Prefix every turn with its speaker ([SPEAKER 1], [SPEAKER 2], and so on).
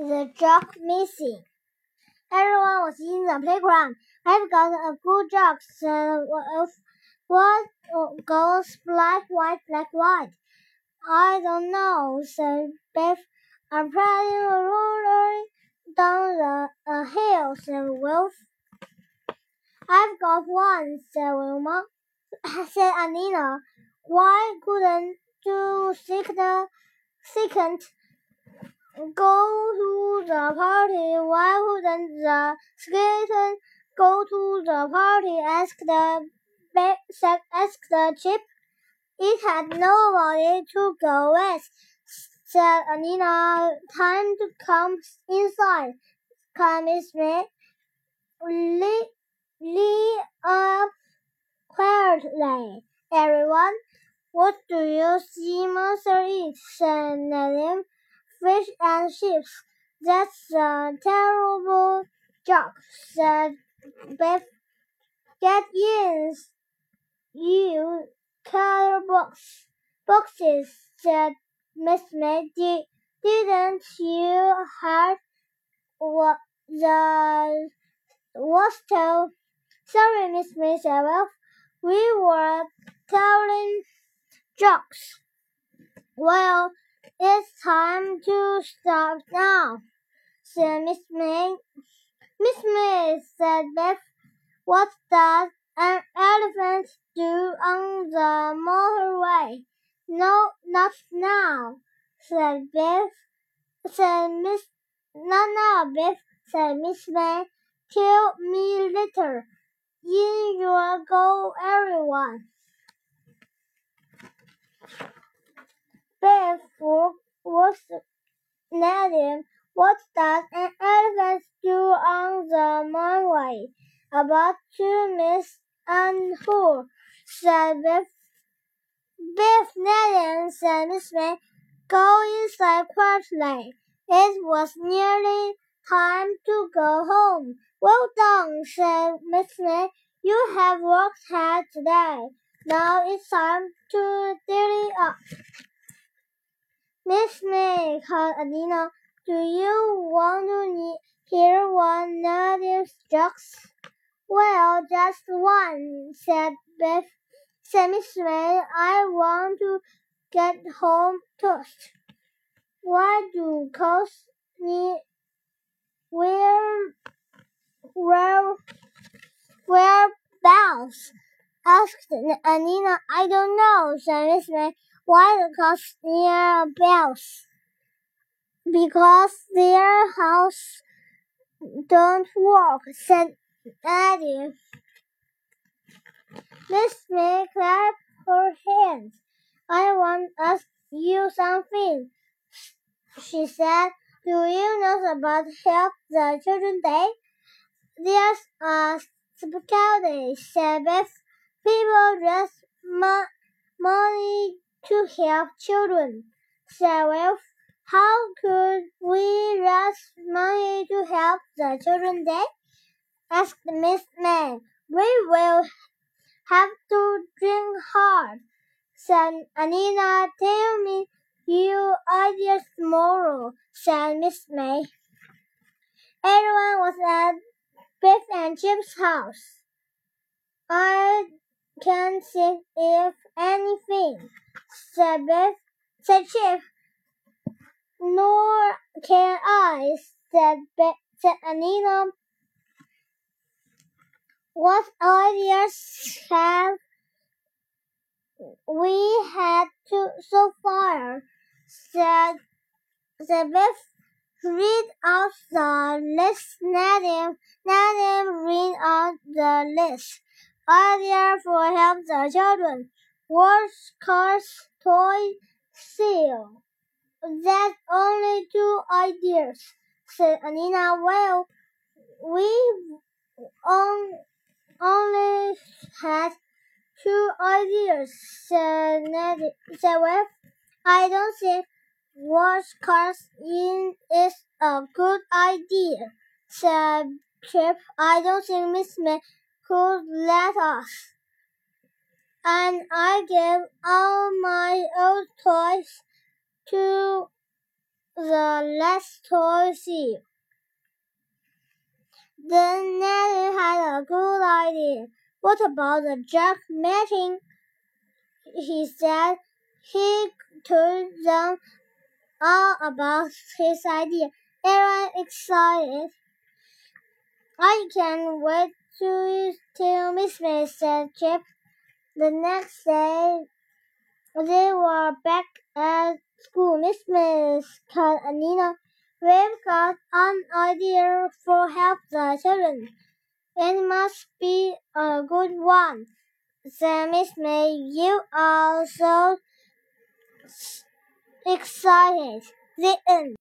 [SPEAKER 1] the joke missing. Everyone was in the playground. I've got a good joke, said Wolf. What goes black, white, black, white? I don't know, said Biff. I'm riding a roller down the a hill, said Wolf. I've got one, said Wilma. said Anneena. Why couldn't you seek the second go to the party? Why wouldn't the skeleton go to the party? asked the asked the chip. It had nobody to go with, said Anneena. Time to come inside. Come with me. Lee up quietly, everyone. What do you see monster eat? said Nadim. Fish and ships. That's a terrible joke, said Beth. Get in, you color box boxes, said Miss May. Didn't you hear what the was Sorry, Miss said, well, we were telling jokes. Well, it's time to stop now, said Miss May. Miss May said Beth, what does an elephant do on the motorway? No, not now, said Beth. Said Miss, not now, Beth, said Miss May. Tell me later. In your go, everyone. Beth was named. What does an elephant do on the motorway? About to miss and who? said Beth. Beth Nellian said Miss May. Go inside quietly. It was nearly time to go home. Well done, said Miss May. You have worked hard today. Now it's time to dilly up. Miss May called Adina. Do you want to hear one of these jokes? Well, just one, said Beth. Said Miss May. I want to get home first. Why do cost me where where where bells? asked Anneena. I don't know, said Miss May. Why because near bells? Because their house don't work, said Eddie. Miss May clapped her hands. I want ask you something, she said. Do you know about Help the Children Day? There's a special day, said Beth. People mo money to help children, said Wilf. How could we raise money to help the Children Day? asked Miss May. We will have to drink hard, said Anneena. Tell me your ideas tomorrow, said Miss May. Everyone was at Biff and Chip's house. I can't think of anything, said Biff. Said Chip. Nor can I, said, Be- said Anneena. What ideas have we had to so far? said the Biff. Read out the list. Nadim, Nadim, read out the list. Idea for help the children. Words, cars, toy, seal. That's only two ideas, said Anneena. Well, we on, only had two ideas, said Ned, said Webb. I don't think wash cars in is a good idea, said Chip. I don't think Miss May could let us. And I gave all my old toys to the last toy see. Then Nellie had a good idea. What about the joke machine? He said he told them all about his idea. Everyone excited. I can't wait to tell Miss May, said Chip. The next day, they were back at school. Miss May called Nina. We've got an idea for help the children. It must be a good one, said Miss May. You are so excited. The end.